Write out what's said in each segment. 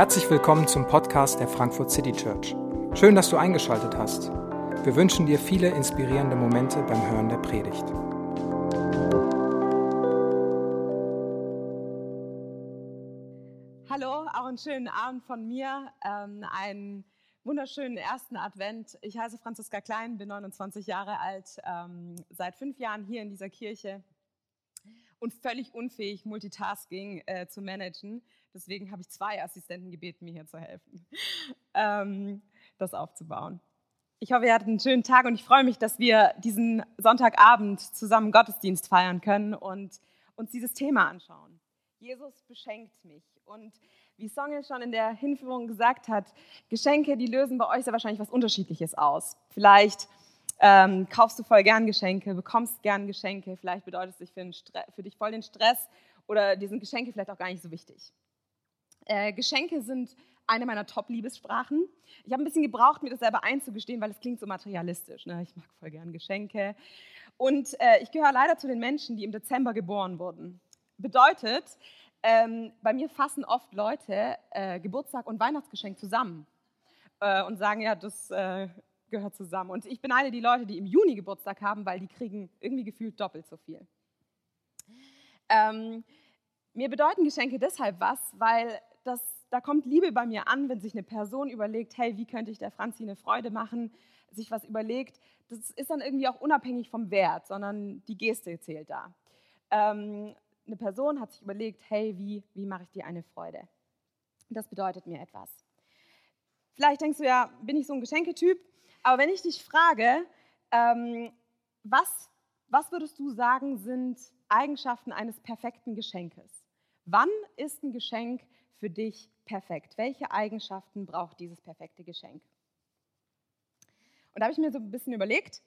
Herzlich willkommen zum Podcast der Frankfurt City Church. Schön, dass du eingeschaltet hast. Wir wünschen dir viele inspirierende Momente beim Hören der Predigt. Hallo, auch einen schönen Abend von mir. Ähm, einen wunderschönen ersten Advent. Ich heiße Franziska Klein, bin 29 Jahre alt, ähm, seit fünf Jahren hier in dieser Kirche und völlig unfähig, Multitasking äh, zu managen. Deswegen habe ich zwei Assistenten gebeten, mir hier zu helfen, ähm, das aufzubauen. Ich hoffe, ihr hattet einen schönen Tag und ich freue mich, dass wir diesen Sonntagabend zusammen Gottesdienst feiern können und uns dieses Thema anschauen. Jesus beschenkt mich. Und wie Songel schon in der Hinführung gesagt hat, Geschenke, die lösen bei euch sehr wahrscheinlich was Unterschiedliches aus. Vielleicht ähm, kaufst du voll gern Geschenke, bekommst gern Geschenke, vielleicht bedeutet es für, für dich voll den Stress oder dir sind Geschenke vielleicht auch gar nicht so wichtig. Äh, Geschenke sind eine meiner Top-Liebessprachen. Ich habe ein bisschen gebraucht, mir das selber einzugestehen, weil es klingt so materialistisch. Ne? Ich mag voll gern Geschenke. Und äh, ich gehöre leider zu den Menschen, die im Dezember geboren wurden. Bedeutet, ähm, bei mir fassen oft Leute äh, Geburtstag und Weihnachtsgeschenk zusammen äh, und sagen, ja, das äh, gehört zusammen. Und ich beneide die Leute, die im Juni Geburtstag haben, weil die kriegen irgendwie gefühlt doppelt so viel. Ähm, mir bedeuten Geschenke deshalb was, weil das, da kommt Liebe bei mir an, wenn sich eine Person überlegt, hey, wie könnte ich der Franzi eine Freude machen, sich was überlegt. Das ist dann irgendwie auch unabhängig vom Wert, sondern die Geste zählt da. Ähm, eine Person hat sich überlegt, hey, wie, wie mache ich dir eine Freude? Das bedeutet mir etwas. Vielleicht denkst du ja, bin ich so ein Geschenketyp? Aber wenn ich dich frage, ähm, was, was würdest du sagen, sind Eigenschaften eines perfekten Geschenkes? Wann ist ein Geschenk für dich perfekt? Welche Eigenschaften braucht dieses perfekte Geschenk? Und da habe ich mir so ein bisschen überlegt,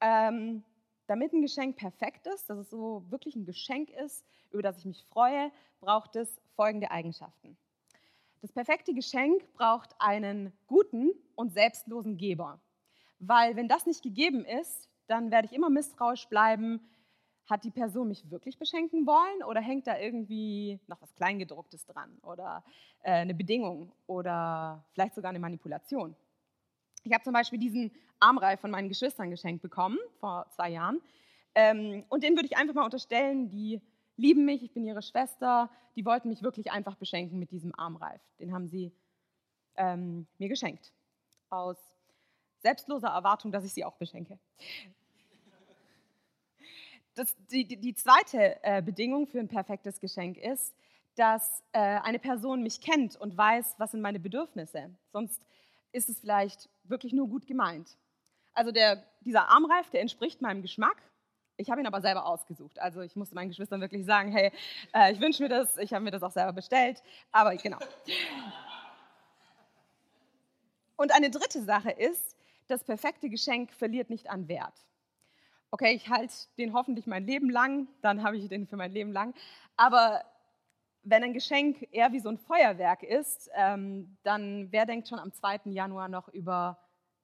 ähm, damit ein Geschenk perfekt ist, dass es so wirklich ein Geschenk ist, über das ich mich freue, braucht es folgende Eigenschaften. Das perfekte Geschenk braucht einen guten und selbstlosen Geber. Weil wenn das nicht gegeben ist, dann werde ich immer misstrauisch bleiben, hat die Person mich wirklich beschenken wollen oder hängt da irgendwie noch was Kleingedrucktes dran oder äh, eine Bedingung oder vielleicht sogar eine Manipulation. Ich habe zum Beispiel diesen Armreif von meinen Geschwistern geschenkt bekommen vor zwei Jahren ähm, und den würde ich einfach mal unterstellen, die lieben mich, ich bin ihre Schwester, die wollten mich wirklich einfach beschenken mit diesem Armreif. Den haben sie ähm, mir geschenkt aus selbstloser Erwartung, dass ich sie auch beschenke. Das, die, die, zweite äh, Bedingung für ein perfektes Geschenk ist, dass äh, eine Person mich kennt und weiß, was sind meine Bedürfnisse. Sonst ist es vielleicht wirklich nur gut gemeint. Also der, dieser Armreif, der entspricht meinem Geschmack. Ich habe ihn aber selber ausgesucht. Also ich musste meinen Geschwistern wirklich sagen, hey, äh, ich wünsche mir das, ich habe mir das auch selber bestellt. Aber genau. Und eine dritte Sache ist, das perfekte Geschenk verliert nicht an Wert. Okay, ich halte den hoffentlich mein Leben lang, dann habe ich den für mein Leben lang. Aber wenn ein Geschenk eher wie so ein Feuerwerk ist, ähm, dann wer denkt schon am 2. Januar noch über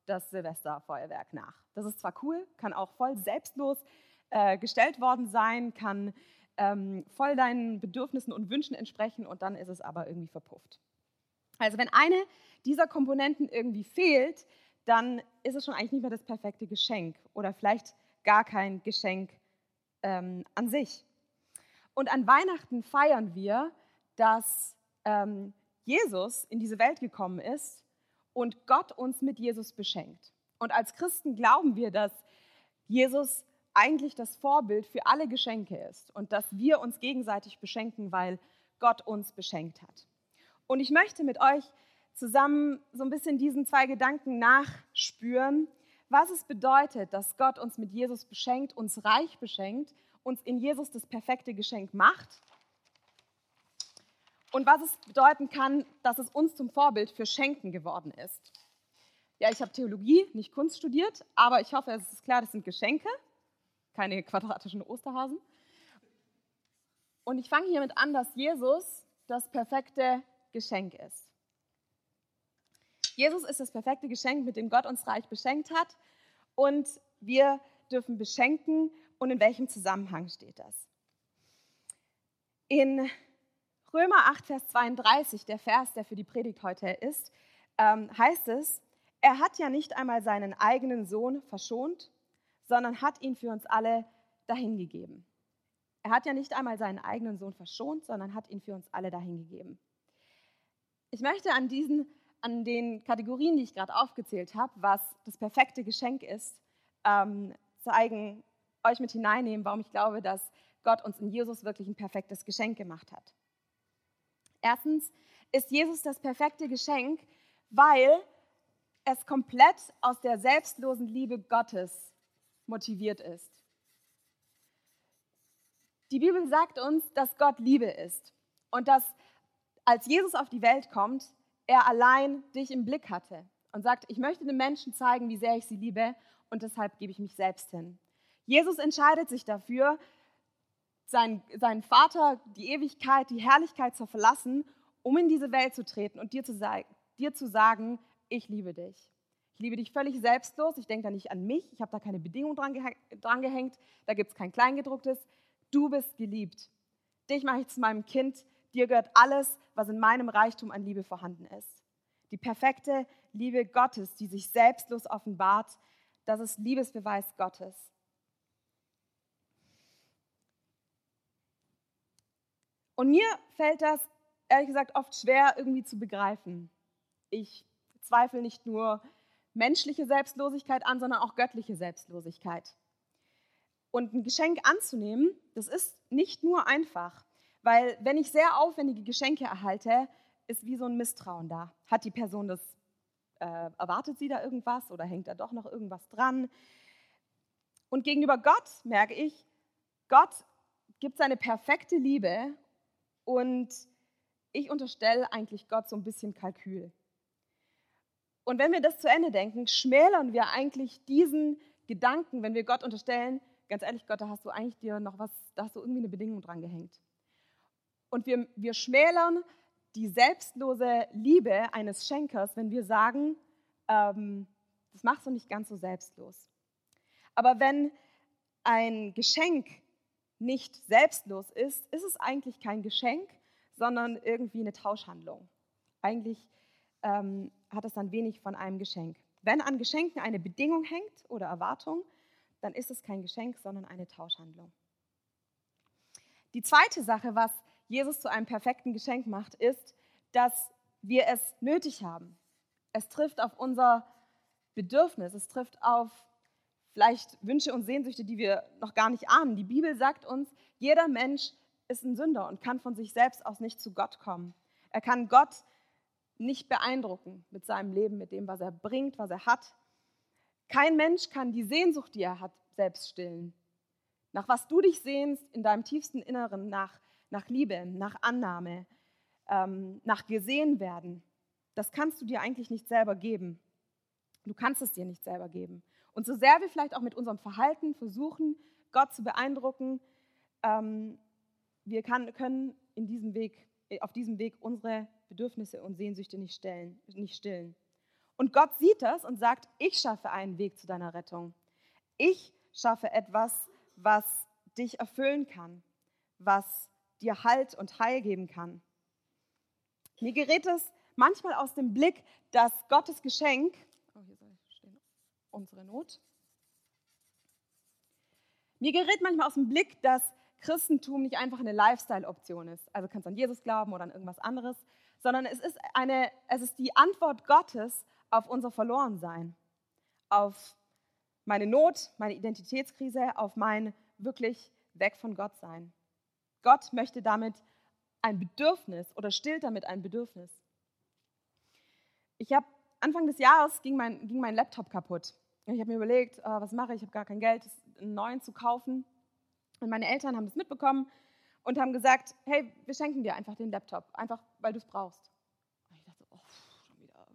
das Silvesterfeuerwerk nach? Das ist zwar cool, kann auch voll selbstlos äh, gestellt worden sein, kann ähm, voll deinen Bedürfnissen und Wünschen entsprechen und dann ist es aber irgendwie verpufft. Also wenn eine dieser Komponenten irgendwie fehlt, dann ist es schon eigentlich nicht mehr das perfekte Geschenk oder vielleicht gar kein Geschenk ähm, an sich. Und an Weihnachten feiern wir, dass ähm, Jesus in diese Welt gekommen ist und Gott uns mit Jesus beschenkt. Und als Christen glauben wir, dass Jesus eigentlich das Vorbild für alle Geschenke ist und dass wir uns gegenseitig beschenken, weil Gott uns beschenkt hat. Und ich möchte mit euch zusammen so ein bisschen diesen zwei Gedanken nachspüren, was es bedeutet, dass Gott uns mit Jesus beschenkt, uns reich beschenkt, uns in Jesus das perfekte Geschenk macht und was es bedeuten kann, dass es uns zum Vorbild für Schenken geworden ist. Ja, ich habe Theologie, nicht Kunst studiert, aber ich hoffe, es ist klar, das sind Geschenke, keine quadratischen Osterhasen. Und ich fange hiermit an, dass Jesus das perfekte Geschenk ist. Jesus ist das perfekte Geschenk, mit dem Gott uns reich beschenkt hat. Und wir dürfen beschenken. Und in welchem Zusammenhang steht das? In Römer 8, Vers 32, der Vers, der für die Predigt heute ist, ähm, heißt es, er hat ja nicht einmal seinen eigenen Sohn verschont, sondern hat ihn für uns alle dahingegeben. Er hat ja nicht einmal seinen eigenen Sohn verschont, sondern hat ihn für uns alle dahingegeben. Ich möchte an diesen, an den Kategorien, die ich gerade aufgezählt habe, was das perfekte Geschenk ist, ähm, zeigen, euch mit hineinnehmen, warum ich glaube, dass Gott uns in Jesus wirklich ein perfektes Geschenk gemacht hat. Erstens ist Jesus das perfekte Geschenk, weil es komplett aus der selbstlosen Liebe Gottes motiviert ist. Die Bibel sagt uns, dass Gott Liebe ist und dass als Jesus auf die Welt kommt, er allein dich im Blick hatte und sagt, ich möchte den Menschen zeigen, wie sehr ich sie liebe und deshalb gebe ich mich selbst hin. Jesus entscheidet sich dafür, seinen, seinen Vater, die Ewigkeit, die Herrlichkeit zu verlassen, um in diese Welt zu treten und dir zu, dir zu sagen, ich liebe dich. Ich liebe dich völlig selbstlos. Ich denke da nicht an mich. Ich habe da keine Bedingung dran, geh dran gehängt. Da gibt es kein Kleingedrucktes. Du bist geliebt. Dich mache ich zu meinem Kind. Dir gehört alles, was in meinem Reichtum an Liebe vorhanden ist. Die perfekte Liebe Gottes, die sich selbstlos offenbart, das ist Liebesbeweis Gottes. Und mir fällt das, ehrlich gesagt, oft schwer irgendwie zu begreifen. Ich zweifle nicht nur menschliche Selbstlosigkeit an, sondern auch göttliche Selbstlosigkeit. Und ein Geschenk anzunehmen, das ist nicht nur einfach, weil wenn ich sehr aufwendige Geschenke erhalte, ist wie so ein Misstrauen da. Hat die Person das, äh, erwartet sie da irgendwas oder hängt da doch noch irgendwas dran? Und gegenüber Gott merke ich, Gott gibt seine perfekte Liebe und ich unterstelle eigentlich Gott so ein bisschen Kalkül. Und wenn wir das zu Ende denken, schmälern wir eigentlich diesen Gedanken, wenn wir Gott unterstellen, ganz ehrlich, Gott, da hast du eigentlich dir noch was, da hast du irgendwie eine Bedingung dran gehängt. Und wir, wir schmälern die selbstlose Liebe eines Schenkers, wenn wir sagen, ähm, das machst du nicht ganz so selbstlos. Aber wenn ein Geschenk nicht selbstlos ist, ist es eigentlich kein Geschenk, sondern irgendwie eine Tauschhandlung. Eigentlich ähm, hat es dann wenig von einem Geschenk. Wenn an Geschenken eine Bedingung hängt oder Erwartung, dann ist es kein Geschenk, sondern eine Tauschhandlung. Die zweite Sache, was Jesus zu einem perfekten Geschenk macht, ist, dass wir es nötig haben. Es trifft auf unser Bedürfnis, es trifft auf vielleicht Wünsche und Sehnsüchte, die wir noch gar nicht ahnen. Die Bibel sagt uns, jeder Mensch ist ein Sünder und kann von sich selbst aus nicht zu Gott kommen. Er kann Gott nicht beeindrucken mit seinem Leben, mit dem, was er bringt, was er hat. Kein Mensch kann die Sehnsucht, die er hat, selbst stillen. Nach was du dich sehnst in deinem tiefsten Inneren, nach, nach Liebe, nach Annahme, ähm, nach gesehen werden, das kannst du dir eigentlich nicht selber geben. Du kannst es dir nicht selber geben. Und so sehr wir vielleicht auch mit unserem Verhalten versuchen, Gott zu beeindrucken, ähm, wir kann, können in diesem Weg, äh, auf diesem Weg unsere Bedürfnisse und Sehnsüchte nicht, stellen, nicht stillen. Und Gott sieht das und sagt, ich schaffe einen Weg zu deiner Rettung. Ich schaffe etwas, was dich erfüllen kann, was dir Halt und Heil geben kann. Mir gerät es manchmal aus dem Blick, dass Gottes Geschenk, oh, hier stehen, unsere Not. Mir gerät manchmal aus dem Blick, dass Christentum nicht einfach eine Lifestyle-Option ist. Also kannst du an Jesus glauben oder an irgendwas anderes, sondern es ist, eine, es ist die Antwort Gottes auf unser Verlorensein, auf meine Not, meine Identitätskrise, auf mein wirklich weg von Gott sein. Gott möchte damit ein Bedürfnis oder stillt damit ein Bedürfnis. Ich habe Anfang des Jahres ging mein, ging mein Laptop kaputt. Ich habe mir überlegt, äh, was mache ich? Ich habe gar kein Geld, einen neuen zu kaufen. Und meine Eltern haben das mitbekommen und haben gesagt, hey, wir schenken dir einfach den Laptop, einfach weil du es brauchst. Und ich dachte, oh, schon wieder,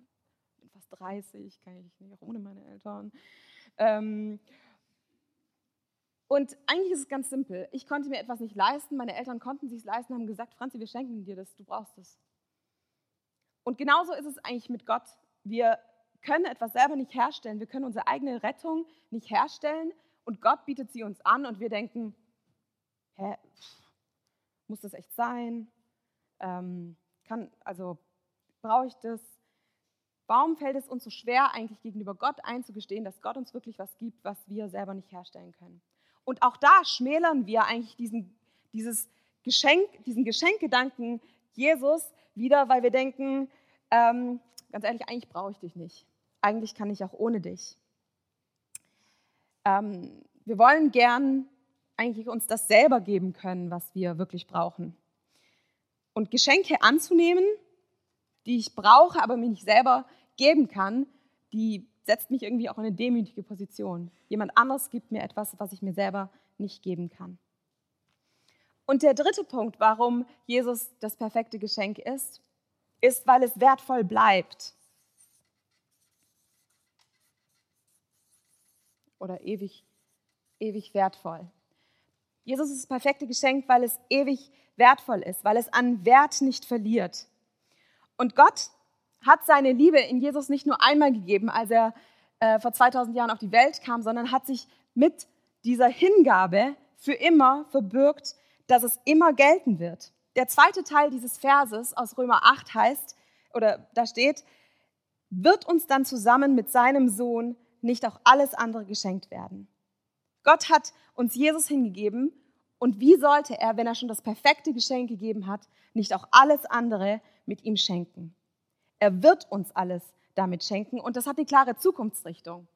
ich bin fast 30, kann ich nicht, auch ohne meine Eltern. Ähm, und eigentlich ist es ganz simpel. Ich konnte mir etwas nicht leisten, meine Eltern konnten sich es leisten, haben gesagt, Franzi, wir schenken dir das, du brauchst es. Und genauso ist es eigentlich mit Gott. Wir können etwas selber nicht herstellen, wir können unsere eigene Rettung nicht herstellen und Gott bietet sie uns an und wir denken, hä, muss das echt sein? ähm, kann, also brauche ich das? Warum fällt es uns so schwer, eigentlich gegenüber Gott einzugestehen, dass Gott uns wirklich was gibt, was wir selber nicht herstellen können? Und auch da schmälern wir eigentlich diesen, dieses Geschenk, diesen Geschenkgedanken Jesus wieder, weil wir denken, ähm, ganz ehrlich, eigentlich brauche ich dich nicht. Eigentlich kann ich auch ohne dich. Ähm, wir wollen gern eigentlich uns das selber geben können, was wir wirklich brauchen. Und Geschenke anzunehmen, die ich brauche, aber mir nicht selber geben kann, die setzt mich irgendwie auch in eine demütige Position. Jemand anderes gibt mir etwas, was ich mir selber nicht geben kann. Und der dritte Punkt, warum Jesus das perfekte Geschenk ist, ist, weil es wertvoll bleibt. Oder ewig, ewig wertvoll. Jesus ist das perfekte Geschenk, weil es ewig wertvoll ist, weil es an Wert nicht verliert. Und Gott hat seine Liebe in Jesus nicht nur einmal gegeben, als er äh, vor 2000 Jahren auf die Welt kam, sondern hat sich mit dieser Hingabe für immer verbürgt, dass es immer gelten wird. Der zweite Teil dieses Verses aus Römer 8 heißt, oder da steht, wird uns dann zusammen mit seinem Sohn nicht auch alles andere geschenkt werden. Gott hat uns Jesus hingegeben und wie sollte er, wenn er schon das perfekte Geschenk gegeben hat, nicht auch alles andere mit ihm schenken? Er wird uns alles damit schenken und das hat die klare Zukunftsrichtung.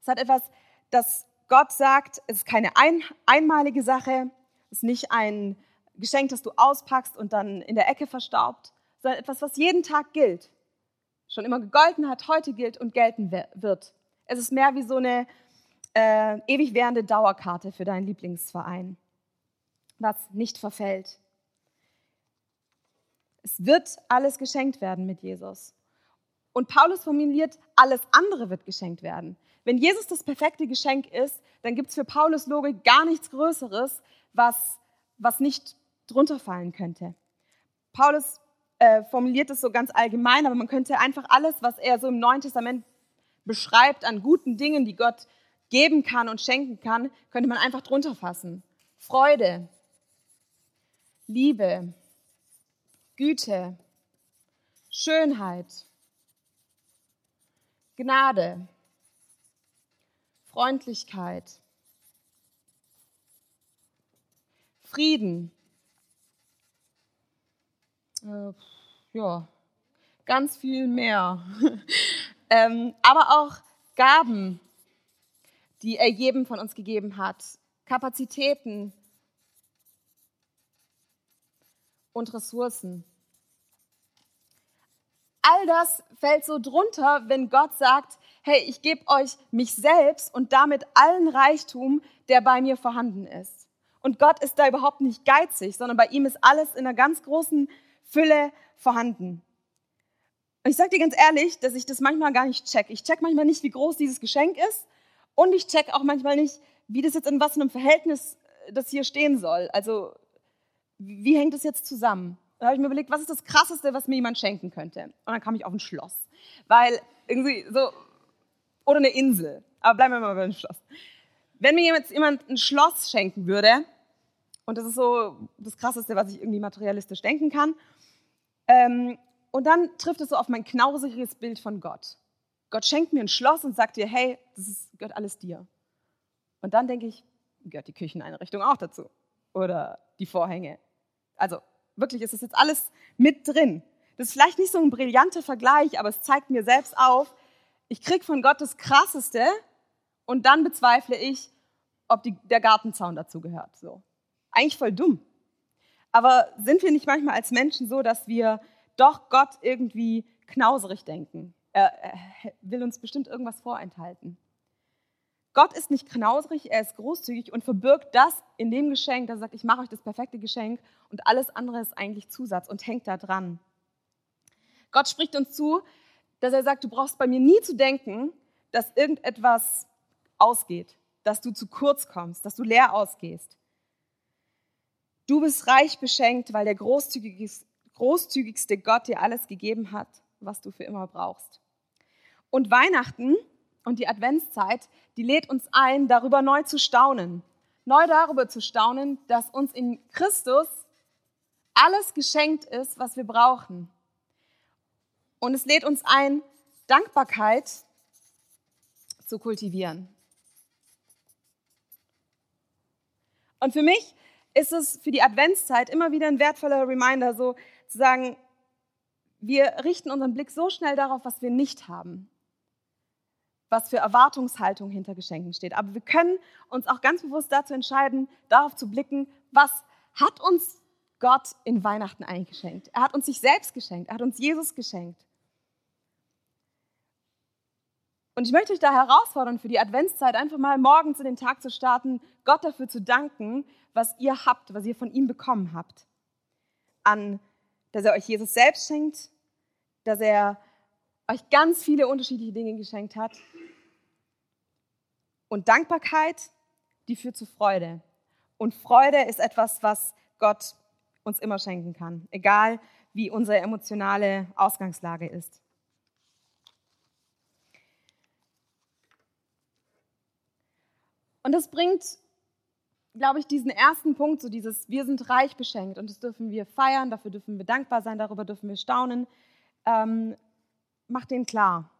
Es hat etwas, das Gott sagt, es ist keine ein, einmalige Sache, es ist nicht ein Geschenk, das du auspackst und dann in der Ecke verstaubt, sondern etwas, was jeden Tag gilt. Schon immer gegolten hat, heute gilt und gelten wird. Es ist mehr wie so eine äh, ewig währende Dauerkarte für deinen Lieblingsverein, was nicht verfällt. Es wird alles geschenkt werden mit Jesus. Und Paulus formuliert, alles andere wird geschenkt werden. Wenn Jesus das perfekte Geschenk ist, dann gibt es für Paulus Logik gar nichts Größeres, was, was nicht drunter fallen könnte. Paulus äh, formuliert es so ganz allgemein, aber man könnte einfach alles, was er so im Neuen Testament beschreibt an guten Dingen, die Gott geben kann und schenken kann, könnte man einfach drunter fassen. Freude, Liebe, Güte, Schönheit, Gnade, Freundlichkeit, Frieden. Äh, ja, ganz viel mehr. ähm, aber auch Gaben, die er jedem von uns gegeben hat, Kapazitäten und Ressourcen. All das fällt so drunter, wenn Gott sagt, hey, ich gebe euch mich selbst und damit allen Reichtum, der bei mir vorhanden ist. Und Gott ist da überhaupt nicht geizig, sondern bei ihm ist alles in einer ganz großen Fülle vorhanden. Und ich sage dir ganz ehrlich, dass ich das manchmal gar nicht check. Ich check manchmal nicht, wie groß dieses Geschenk ist und ich check auch manchmal nicht, wie das jetzt in was einem Verhältnis äh, das hier stehen soll. Also wie hängt das jetzt zusammen? Da habe ich mir überlegt, was ist das Krasseste, was mir jemand schenken könnte? Und dann kam ich auf ein Schloss. Weil irgendwie so, oder eine Insel. Aber bleiben wir mal bei dem Schloss. Wenn mir jetzt jemand ein Schloss schenken würde, und das ist so das Krasseste, was ich irgendwie materialistisch denken kann, ähm, und dann trifft es so auf mein knausiges Bild von Gott. Gott schenkt mir ein Schloss und sagt dir, hey, das ist, gehört alles dir. Und dann denke ich, gehört die Kücheneinrichtung auch dazu. Oder die Vorhänge. Also wirklich, ist das jetzt alles mit drin. Das ist vielleicht nicht so ein brillanter Vergleich, aber es zeigt mir selbst auf, ich kriege von Gott das Krasseste und dann bezweifle ich, ob die, der Gartenzaun dazu gehört. So. Eigentlich voll dumm. Aber sind wir nicht manchmal als Menschen so, dass wir doch Gott irgendwie knauserig denken? Er, er will uns bestimmt irgendwas vorenthalten. Gott ist nicht knauserig, er ist großzügig und verbirgt das in dem Geschenk, dass er sagt, ich mache euch das perfekte Geschenk und alles andere ist eigentlich Zusatz und hängt da dran. Gott spricht uns zu, dass er sagt, du brauchst bei mir nie zu denken, dass irgendetwas ausgeht, dass du zu kurz kommst, dass du leer ausgehst. Du bist reich beschenkt, weil der großzügigste Gott dir alles gegeben hat, was du für immer brauchst. Und Weihnachten und die Adventszeit, die lädt uns ein, darüber neu zu staunen. Neu darüber zu staunen, dass uns in Christus alles geschenkt ist, was wir brauchen. Und es lädt uns ein, Dankbarkeit zu kultivieren. Und für mich ist es für die Adventszeit immer wieder ein wertvoller Reminder, so zu sagen, wir richten unseren Blick so schnell darauf, was wir nicht haben, was für Erwartungshaltung hinter Geschenken steht. Aber wir können uns auch ganz bewusst dazu entscheiden, darauf zu blicken, was hat uns Gott in Weihnachten eigentlich geschenkt. Er hat uns sich selbst geschenkt, er hat uns Jesus geschenkt. Und ich möchte euch da herausfordern, für die Adventszeit einfach mal morgens in den Tag zu starten, Gott dafür zu danken, was ihr habt, was ihr von ihm bekommen habt. An, dass er euch Jesus selbst schenkt, dass er euch ganz viele unterschiedliche Dinge geschenkt hat. Und Dankbarkeit, die führt zu Freude. Und Freude ist etwas, was Gott uns immer schenken kann, egal wie unsere emotionale Ausgangslage ist. Und das bringt, glaube ich, diesen ersten Punkt, so dieses, wir sind reich beschenkt und das dürfen wir feiern, dafür dürfen wir dankbar sein, darüber dürfen wir staunen, ähm, macht den klar.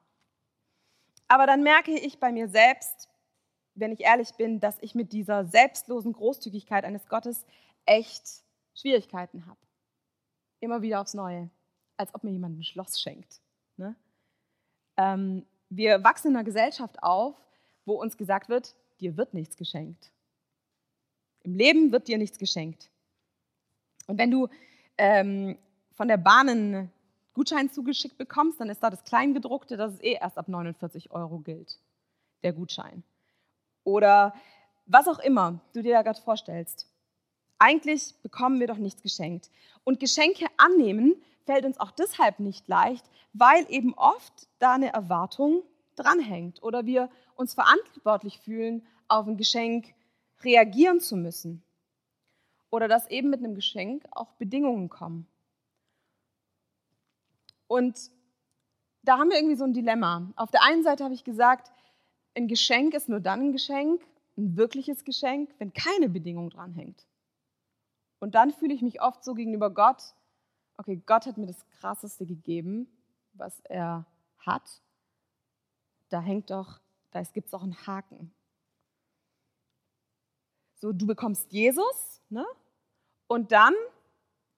Aber dann merke ich bei mir selbst, wenn ich ehrlich bin, dass ich mit dieser selbstlosen Großzügigkeit eines Gottes echt Schwierigkeiten habe. Immer wieder aufs Neue, als ob mir jemand ein Schloss schenkt. Ne? Ähm, wir wachsen in einer Gesellschaft auf, wo uns gesagt wird, dir wird nichts geschenkt. Im Leben wird dir nichts geschenkt. Und wenn du ähm, von der Bahn einen Gutschein zugeschickt bekommst, dann ist da das Kleingedruckte, dass es eh erst ab 49 Euro gilt, der Gutschein. Oder was auch immer du dir da gerade vorstellst. Eigentlich bekommen wir doch nichts geschenkt. Und Geschenke annehmen fällt uns auch deshalb nicht leicht, weil eben oft da eine Erwartung dranhängt oder wir uns verantwortlich fühlen, auf ein Geschenk reagieren zu müssen. Oder dass eben mit einem Geschenk auch Bedingungen kommen. Und da haben wir irgendwie so ein Dilemma. Auf der einen Seite habe ich gesagt, ein Geschenk ist nur dann ein Geschenk, ein wirkliches Geschenk, wenn keine Bedingung dranhängt. Und dann fühle ich mich oft so gegenüber Gott, okay, Gott hat mir das Krasseste gegeben, was er hat. Da hängt doch, da gibt es auch einen Haken. So, du bekommst Jesus, ne? Und dann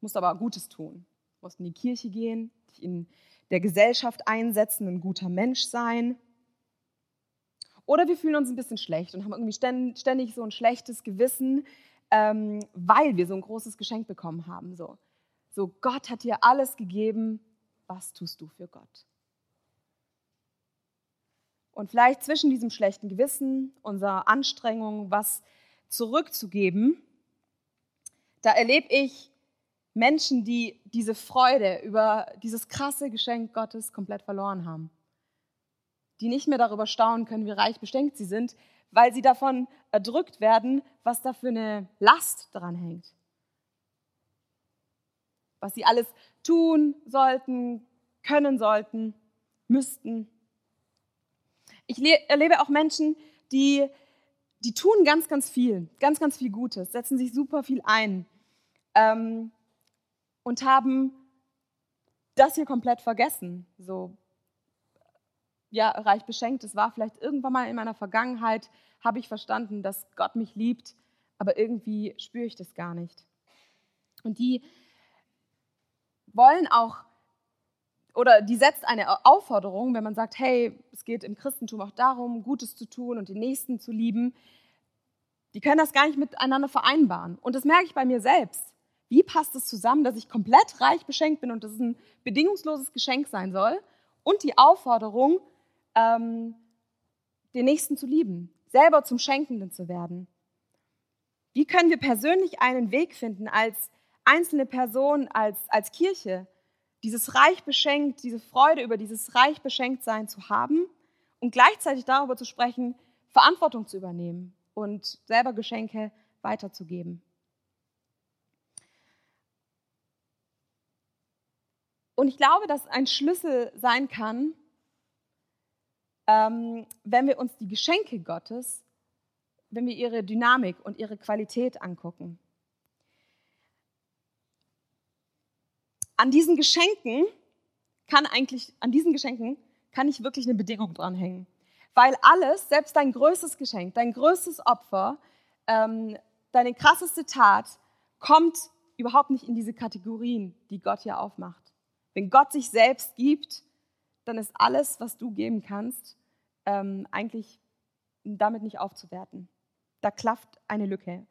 musst du aber Gutes tun. Du musst in die Kirche gehen, dich in der Gesellschaft einsetzen, ein guter Mensch sein. Oder wir fühlen uns ein bisschen schlecht und haben irgendwie ständig so ein schlechtes Gewissen, ähm, weil wir so ein großes Geschenk bekommen haben. So. so, Gott hat dir alles gegeben, was tust du für Gott? Und vielleicht zwischen diesem schlechten Gewissen, unserer Anstrengung, was zurückzugeben, da erlebe ich Menschen, die diese Freude über dieses krasse Geschenk Gottes komplett verloren haben. Die nicht mehr darüber staunen können, wie reich beschenkt sie sind, weil sie davon erdrückt werden, was da für eine Last dran hängt. Was sie alles tun sollten, können sollten, müssten. Ich erlebe auch Menschen, die die tun ganz, ganz viel, ganz, ganz viel Gutes, setzen sich super viel ein ähm, und haben das hier komplett vergessen. So, ja, reich beschenkt, es war vielleicht irgendwann mal in meiner Vergangenheit, habe ich verstanden, dass Gott mich liebt, aber irgendwie spüre ich das gar nicht. Und die wollen auch, oder die setzt eine Aufforderung, wenn man sagt, hey, es geht im Christentum auch darum, Gutes zu tun und den Nächsten zu lieben, die können das gar nicht miteinander vereinbaren. Und das merke ich bei mir selbst. Wie passt es zusammen, dass ich komplett reich beschenkt bin und das ein bedingungsloses Geschenk sein soll und die Aufforderung, ähm, den Nächsten zu lieben, selber zum Schenkenden zu werden? Wie können wir persönlich einen Weg finden, als einzelne Person, als, als Kirche, dieses reich beschenkt, diese Freude über dieses reich beschenkt sein zu haben und gleichzeitig darüber zu sprechen, Verantwortung zu übernehmen, und selber Geschenke weiterzugeben. Und ich glaube, dass ein Schlüssel sein kann, ähm, wenn wir uns die Geschenke Gottes, wenn wir ihre Dynamik und ihre Qualität angucken. an diesen Geschenken kann eigentlich, an diesen Geschenken kann nicht wirklich eine Bedingung dranhängen. Weil alles, selbst dein größtes Geschenk, dein größtes Opfer, ähm, deine krasseste Tat, kommt überhaupt nicht in diese Kategorien, die Gott hier aufmacht. Wenn Gott sich selbst gibt, dann ist alles, was du geben kannst, ähm, eigentlich damit nicht aufzuwerten. Da klafft eine Lücke.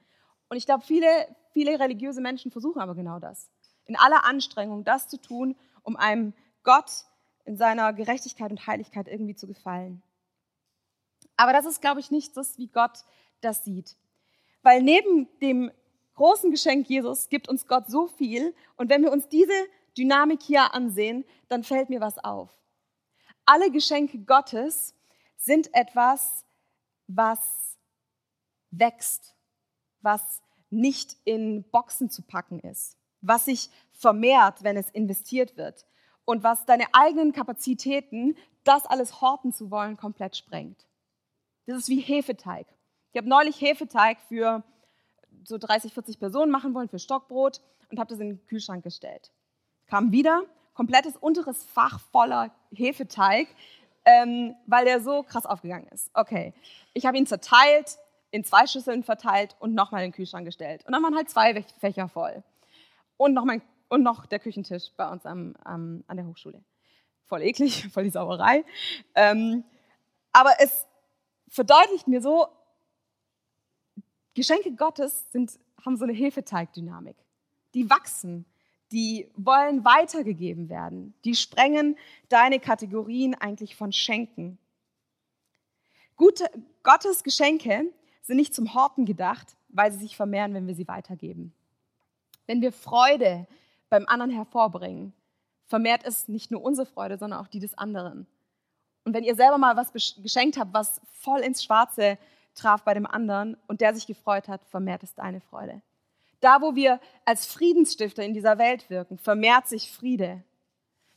Und ich glaube, viele, viele religiöse Menschen versuchen aber genau das. In aller Anstrengung, das zu tun, um einem Gott in seiner Gerechtigkeit und Heiligkeit irgendwie zu gefallen. Aber das ist, glaube ich, nicht das, wie Gott das sieht. Weil neben dem großen Geschenk Jesus gibt uns Gott so viel. Und wenn wir uns diese Dynamik hier ansehen, dann fällt mir was auf. Alle Geschenke Gottes sind etwas, was wächst, was nicht in Boxen zu packen ist, was sich vermehrt, wenn es investiert wird und was deine eigenen Kapazitäten, das alles horten zu wollen, komplett sprengt. Das ist wie Hefeteig. Ich habe neulich Hefeteig für so 30, 40 Personen machen wollen, für Stockbrot und habe das in den Kühlschrank gestellt. Kam wieder, komplettes unteres Fach voller Hefeteig, ähm, weil der so krass aufgegangen ist. Okay, ich habe ihn zerteilt, in zwei Schüsseln verteilt und nochmal in den Kühlschrank gestellt. Und dann waren halt zwei Fächer voll. Und noch, mein, und noch der Küchentisch bei uns am, am, an der Hochschule. Voll eklig, voll die Sauerei. Ähm, aber es verdeutlicht mir so, Geschenke Gottes sind, haben so eine Hefeteigdynamik. Die wachsen, die wollen weitergegeben werden, die sprengen deine Kategorien eigentlich von Schenken. Gute, Gottes Geschenke sind nicht zum Horten gedacht, weil sie sich vermehren, wenn wir sie weitergeben. Wenn wir Freude beim anderen hervorbringen, vermehrt es nicht nur unsere Freude, sondern auch die des anderen. Und wenn ihr selber mal was geschenkt habt, was voll ins Schwarze traf bei dem anderen und der sich gefreut hat, vermehrt es deine Freude. Da, wo wir als Friedensstifter in dieser Welt wirken, vermehrt sich Friede.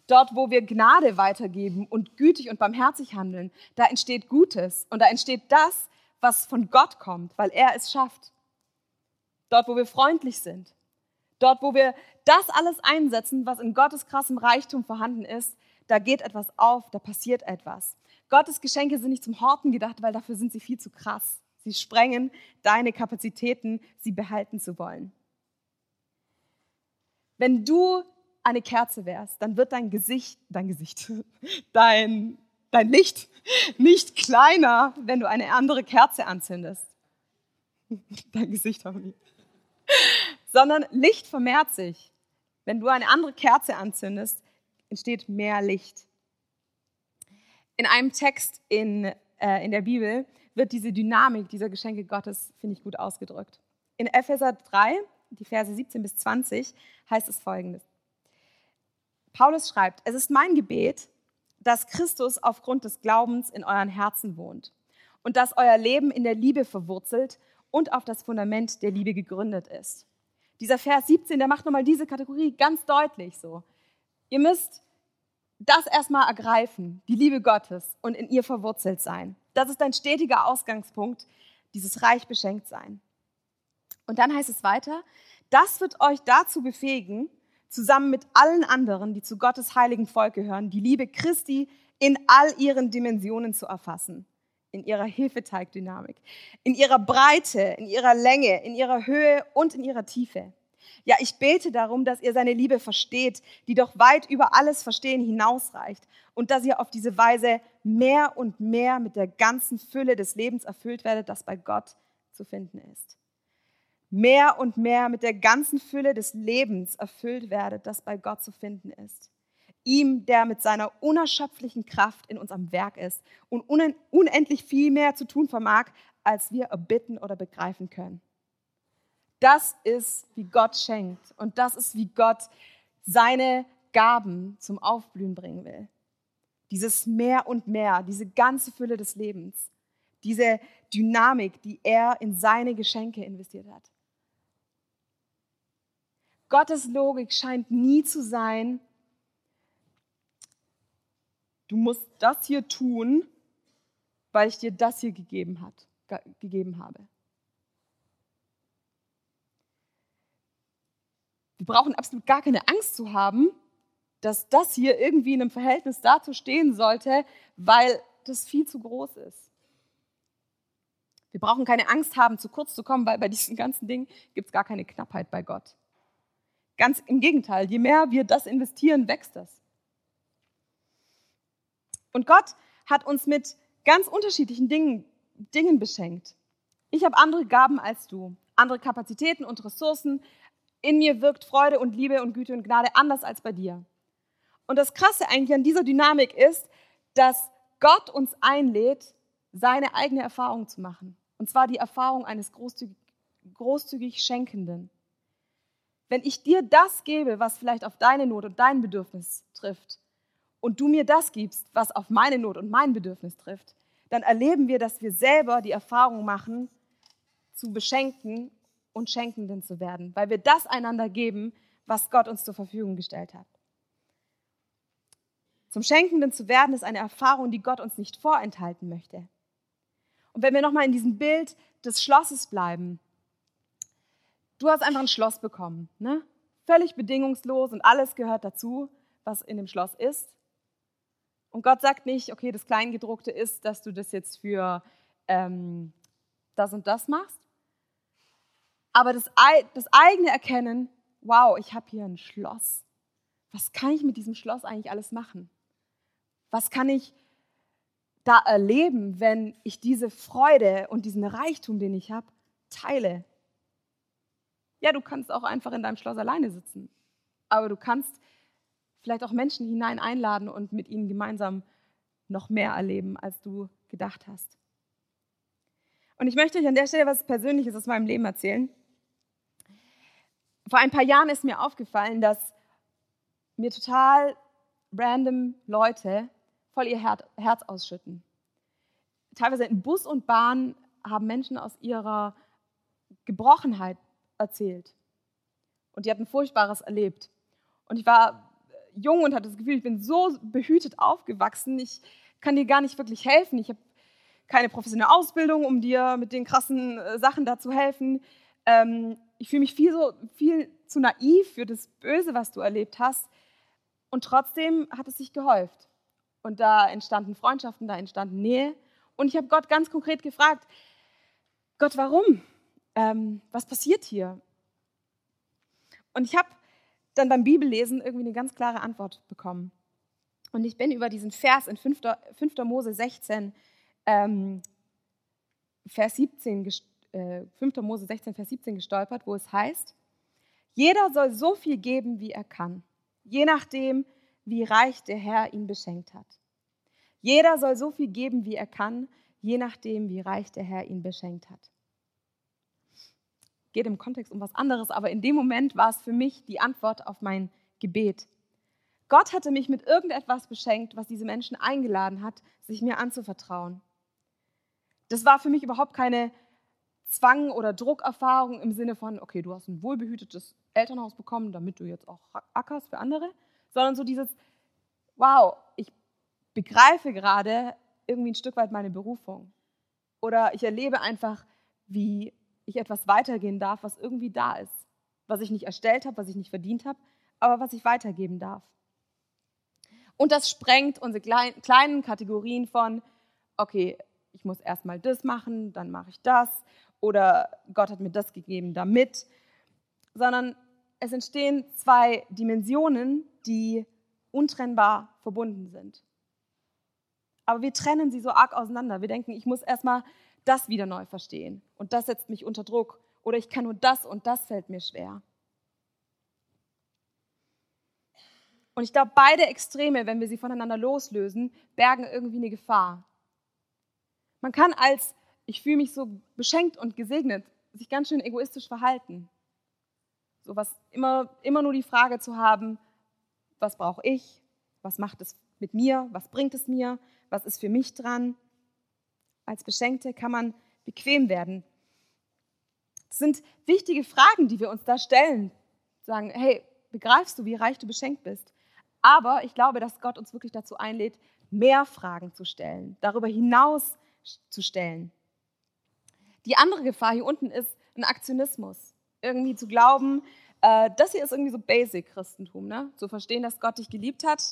Dort, wo wir Gnade weitergeben und gütig und barmherzig handeln, da entsteht Gutes und da entsteht das, was von Gott kommt, weil er es schafft. Dort, wo wir freundlich sind, dort, wo wir das alles einsetzen, was in Gottes krassem Reichtum vorhanden ist, da geht etwas auf, da passiert etwas. Gottes Geschenke sind nicht zum Horten gedacht, weil dafür sind sie viel zu krass. Sie sprengen deine Kapazitäten, sie behalten zu wollen. Wenn du eine Kerze wärst, dann wird dein Gesicht, dein Gesicht, dein, dein Licht nicht kleiner, wenn du eine andere Kerze anzündest. Dein Gesicht, Tommy. Sondern Licht vermehrt sich. Wenn du eine andere Kerze anzündest, entsteht mehr Licht. In einem Text in, äh, in der Bibel wird diese Dynamik dieser Geschenke Gottes, finde ich, gut ausgedrückt. In Epheser 3, die Verse 17 bis 20, heißt es folgendes. Paulus schreibt, es ist mein Gebet, dass Christus aufgrund des Glaubens in euren Herzen wohnt und dass euer Leben in der Liebe verwurzelt und auf das Fundament der Liebe gegründet ist. Dieser Vers 17, der macht nochmal diese Kategorie ganz deutlich so. Ihr müsst das erstmal ergreifen, die Liebe Gottes und in ihr verwurzelt sein. Das ist ein stetiger Ausgangspunkt, dieses reich beschenkt sein. Und dann heißt es weiter, das wird euch dazu befähigen, zusammen mit allen anderen, die zu Gottes heiligen Volk gehören, die Liebe Christi in all ihren Dimensionen zu erfassen, in ihrer Hefeteigdynamik, in ihrer Breite, in ihrer Länge, in ihrer Höhe und in ihrer Tiefe. Ja, ich bete darum, dass ihr seine Liebe versteht, die doch weit über alles Verstehen hinausreicht und dass ihr auf diese Weise mehr und mehr mit der ganzen Fülle des Lebens erfüllt werdet, das bei Gott zu finden ist. Mehr und mehr mit der ganzen Fülle des Lebens erfüllt werdet, das bei Gott zu finden ist. Ihm, der mit seiner unerschöpflichen Kraft in uns am Werk ist und unendlich viel mehr zu tun vermag, als wir erbitten oder begreifen können. Das ist, wie Gott schenkt. Und das ist, wie Gott seine Gaben zum Aufblühen bringen will. Dieses Mehr und Mehr, diese ganze Fülle des Lebens, diese Dynamik, die er in seine Geschenke investiert hat. Gottes Logik scheint nie zu sein, du musst das hier tun, weil ich dir das hier gegeben, hat, gegeben habe. Wir brauchen absolut gar keine Angst zu haben, dass das hier irgendwie in einem Verhältnis dazu stehen sollte, weil das viel zu groß ist. Wir brauchen keine Angst haben, zu kurz zu kommen, weil bei diesen ganzen Dingen gibt es gar keine Knappheit bei Gott. Ganz im Gegenteil, je mehr wir das investieren, wächst das. Und Gott hat uns mit ganz unterschiedlichen Dingen, Dingen beschenkt. Ich habe andere Gaben als du, andere Kapazitäten und Ressourcen. In mir wirkt Freude und Liebe und Güte und Gnade anders als bei dir. Und das Krasse eigentlich an dieser Dynamik ist, dass Gott uns einlädt, seine eigene Erfahrung zu machen. Und zwar die Erfahrung eines großzügig, großzügig Schenkenden. Wenn ich dir das gebe, was vielleicht auf deine Not und dein Bedürfnis trifft, und du mir das gibst, was auf meine Not und mein Bedürfnis trifft, dann erleben wir, dass wir selber die Erfahrung machen, zu beschenken und Schenkenden zu werden, weil wir das einander geben, was Gott uns zur Verfügung gestellt hat. Zum Schenkenden zu werden ist eine Erfahrung, die Gott uns nicht vorenthalten möchte. Und wenn wir nochmal in diesem Bild des Schlosses bleiben, du hast einfach ein Schloss bekommen, ne? völlig bedingungslos und alles gehört dazu, was in dem Schloss ist. Und Gott sagt nicht, okay, das Kleingedruckte ist, dass du das jetzt für ähm, das und das machst. Aber das, das eigene Erkennen, wow, ich habe hier ein Schloss. Was kann ich mit diesem Schloss eigentlich alles machen? Was kann ich da erleben, wenn ich diese Freude und diesen Reichtum, den ich habe, teile? Ja, du kannst auch einfach in deinem Schloss alleine sitzen. Aber du kannst vielleicht auch Menschen hinein einladen und mit ihnen gemeinsam noch mehr erleben, als du gedacht hast. Und ich möchte euch an der Stelle was Persönliches aus meinem Leben erzählen. Vor ein paar Jahren ist mir aufgefallen, dass mir total random Leute voll ihr Herz ausschütten. Teilweise in Bus und Bahn haben Menschen aus ihrer Gebrochenheit erzählt. Und die hatten Furchtbares erlebt. Und ich war jung und hatte das Gefühl, ich bin so behütet aufgewachsen, ich kann dir gar nicht wirklich helfen. Ich habe keine professionelle Ausbildung, um dir mit den krassen äh, Sachen da zu helfen. Ähm, ich fühle mich viel, so, viel zu naiv für das Böse, was du erlebt hast. Und trotzdem hat es sich gehäuft. Und da entstanden Freundschaften, da entstanden Nähe. Und ich habe Gott ganz konkret gefragt, Gott, warum? Ähm, was passiert hier? Und ich habe dann beim Bibellesen irgendwie eine ganz klare Antwort bekommen. Und ich bin über diesen Vers in 5. 5. Mose 16, ähm, Vers 17, äh, 5. Mose 16, Vers 17 gestolpert, wo es heißt, jeder soll so viel geben, wie er kann, je nachdem, wie reich der Herr ihn beschenkt hat. Jeder soll so viel geben, wie er kann, je nachdem, wie reich der Herr ihn beschenkt hat geht im Kontext um was anderes, aber in dem Moment war es für mich die Antwort auf mein Gebet. Gott hatte mich mit irgendetwas beschenkt, was diese Menschen eingeladen hat, sich mir anzuvertrauen. Das war für mich überhaupt keine Zwang- oder Druckerfahrung im Sinne von, okay, du hast ein wohlbehütetes Elternhaus bekommen, damit du jetzt auch ackerst für andere, sondern so dieses, wow, ich begreife gerade irgendwie ein Stück weit meine Berufung. Oder ich erlebe einfach, wie ich etwas weitergehen darf, was irgendwie da ist, was ich nicht erstellt habe, was ich nicht verdient habe, aber was ich weitergeben darf. Und das sprengt unsere kleinen Kategorien von, okay, ich muss erstmal das machen, dann mache ich das oder Gott hat mir das gegeben damit, sondern es entstehen zwei Dimensionen, die untrennbar verbunden sind. Aber wir trennen sie so arg auseinander. Wir denken, ich muss erstmal das wieder neu verstehen. Und das setzt mich unter Druck. Oder ich kann nur das und das fällt mir schwer. Und ich glaube, beide Extreme, wenn wir sie voneinander loslösen, bergen irgendwie eine Gefahr. Man kann als, ich fühle mich so beschenkt und gesegnet, sich ganz schön egoistisch verhalten. So was immer, immer nur die Frage zu haben, was brauche ich? Was macht es mit mir? Was bringt es mir? Was ist für mich dran? Als Beschenkte kann man bequem werden. Das sind wichtige Fragen, die wir uns da stellen. Sagen, hey, begreifst du, wie reich du beschenkt bist? Aber ich glaube, dass Gott uns wirklich dazu einlädt, mehr Fragen zu stellen, darüber hinaus zu stellen. Die andere Gefahr hier unten ist ein Aktionismus. Irgendwie zu glauben, Äh, das hier ist irgendwie so Basic-Christentum, ne? Zu verstehen, dass Gott dich geliebt hat,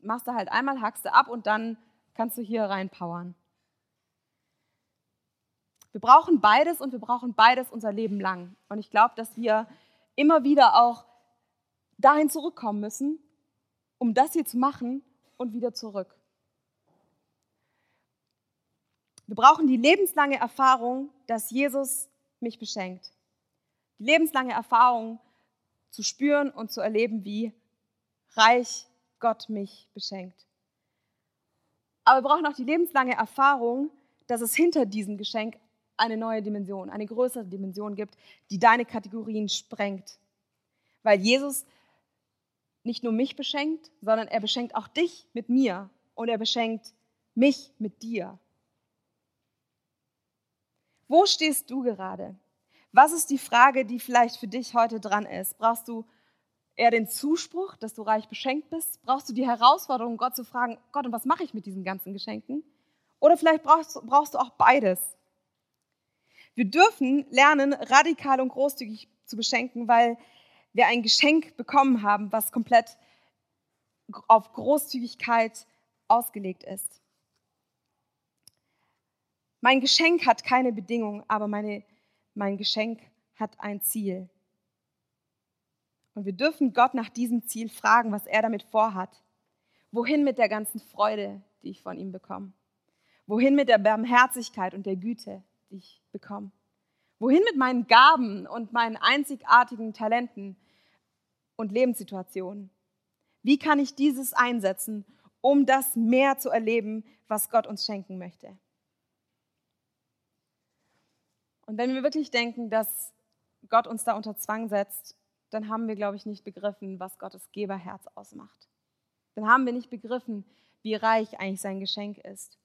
machst du halt einmal, hackst du ab und dann kannst du hier reinpowern. Wir brauchen beides und wir brauchen beides unser Leben lang. Und ich glaube, dass wir immer wieder auch dahin zurückkommen müssen, um das hier zu machen und wieder zurück. Wir brauchen die lebenslange Erfahrung, dass Jesus mich beschenkt. Die lebenslange Erfahrung zu spüren und zu erleben, wie reich Gott mich beschenkt. Aber wir brauchen auch die lebenslange Erfahrung, dass es hinter diesem Geschenk eine neue Dimension, eine größere Dimension gibt, die deine Kategorien sprengt. Weil Jesus nicht nur mich beschenkt, sondern er beschenkt auch dich mit mir und er beschenkt mich mit dir. Wo stehst du gerade? Was ist die Frage, die vielleicht für dich heute dran ist? Brauchst du eher den Zuspruch, dass du reich beschenkt bist? Brauchst du die Herausforderung, Gott zu fragen, Gott, und was mache ich mit diesen ganzen Geschenken? Oder vielleicht brauchst, brauchst du auch beides. Wir dürfen lernen, radikal und großzügig zu beschenken, weil wir ein Geschenk bekommen haben, was komplett auf Großzügigkeit ausgelegt ist. Mein Geschenk hat keine Bedingung, aber meine, mein Geschenk hat ein Ziel. Und wir dürfen Gott nach diesem Ziel fragen, was er damit vorhat. Wohin mit der ganzen Freude, die ich von ihm bekomme? Wohin mit der Barmherzigkeit und der Güte, die ich bekomme? Wohin mit meinen Gaben und meinen einzigartigen Talenten und Lebenssituationen? Wie kann ich dieses einsetzen, um das mehr zu erleben, was Gott uns schenken möchte? Und wenn wir wirklich denken, dass Gott uns da unter Zwang setzt, dann haben wir, glaube ich, nicht begriffen, was Gottes Geberherz ausmacht. Dann haben wir nicht begriffen, wie reich eigentlich sein Geschenk ist.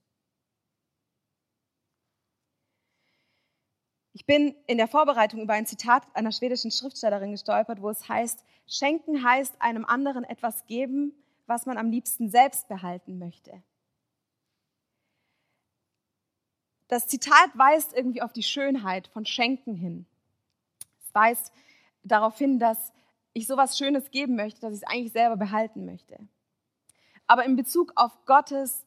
Ich bin in der Vorbereitung über ein Zitat einer schwedischen Schriftstellerin gestolpert, wo es heißt, schenken heißt einem anderen etwas geben, was man am liebsten selbst behalten möchte. Das Zitat weist irgendwie auf die Schönheit von Schenken hin. Es weist darauf hin, dass ich sowas Schönes geben möchte, dass ich es eigentlich selber behalten möchte. Aber in Bezug auf Gottes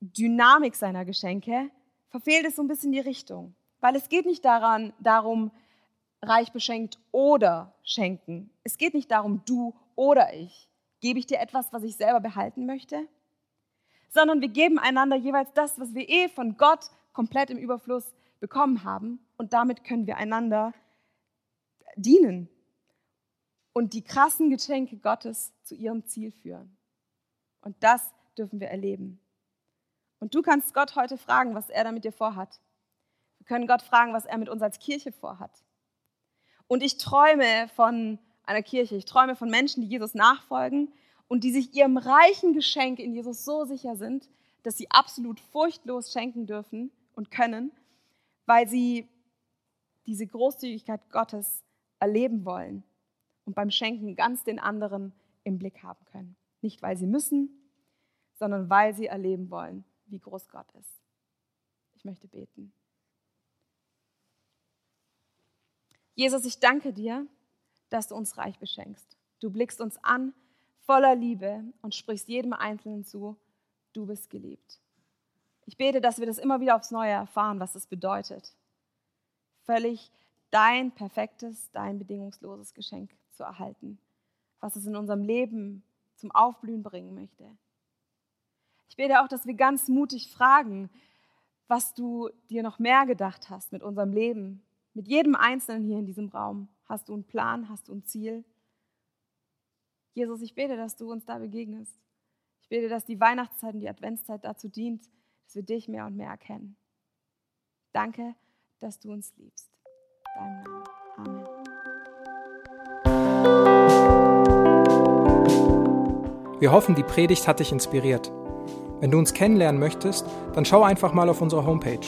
Dynamik seiner Geschenke verfehlt es so ein bisschen die Richtung. Weil es geht nicht daran, darum, reich beschenkt oder schenken. Es geht nicht darum, du oder ich. Gebe ich dir etwas, was ich selber behalten möchte? Sondern wir geben einander jeweils das, was wir eh von Gott komplett im Überfluss bekommen haben. Und damit können wir einander dienen und die krassen Geschenke Gottes zu ihrem Ziel führen. Und das dürfen wir erleben. Und du kannst Gott heute fragen, was er damit dir vorhat. Wir können Gott fragen, was er mit uns als Kirche vorhat. Und ich träume von einer Kirche, ich träume von Menschen, die Jesus nachfolgen und die sich ihrem reichen Geschenk in Jesus so sicher sind, dass sie absolut furchtlos schenken dürfen und können, weil sie diese Großzügigkeit Gottes erleben wollen und beim Schenken ganz den anderen im Blick haben können. Nicht, weil sie müssen, sondern weil sie erleben wollen, wie groß Gott ist. Ich möchte beten. Jesus, ich danke dir, dass du uns reich beschenkst. Du blickst uns an voller Liebe und sprichst jedem Einzelnen zu, du bist geliebt. Ich bete, dass wir das immer wieder aufs Neue erfahren, was es bedeutet. Völlig dein perfektes, dein bedingungsloses Geschenk zu erhalten, was es in unserem Leben zum Aufblühen bringen möchte. Ich bete auch, dass wir ganz mutig fragen, was du dir noch mehr gedacht hast mit unserem Leben, mit jedem Einzelnen hier in diesem Raum hast du einen Plan, hast du ein Ziel. Jesus, ich bete, dass du uns da begegnest. Ich bete, dass die Weihnachtszeit und die Adventszeit dazu dient, dass wir dich mehr und mehr erkennen. Danke, dass du uns liebst. Deinem Namen. Amen. Wir hoffen, die Predigt hat dich inspiriert. Wenn du uns kennenlernen möchtest, dann schau einfach mal auf unsere Homepage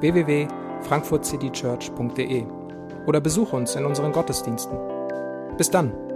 www frankfurtcitychurch.de oder besuche uns in unseren Gottesdiensten. Bis dann!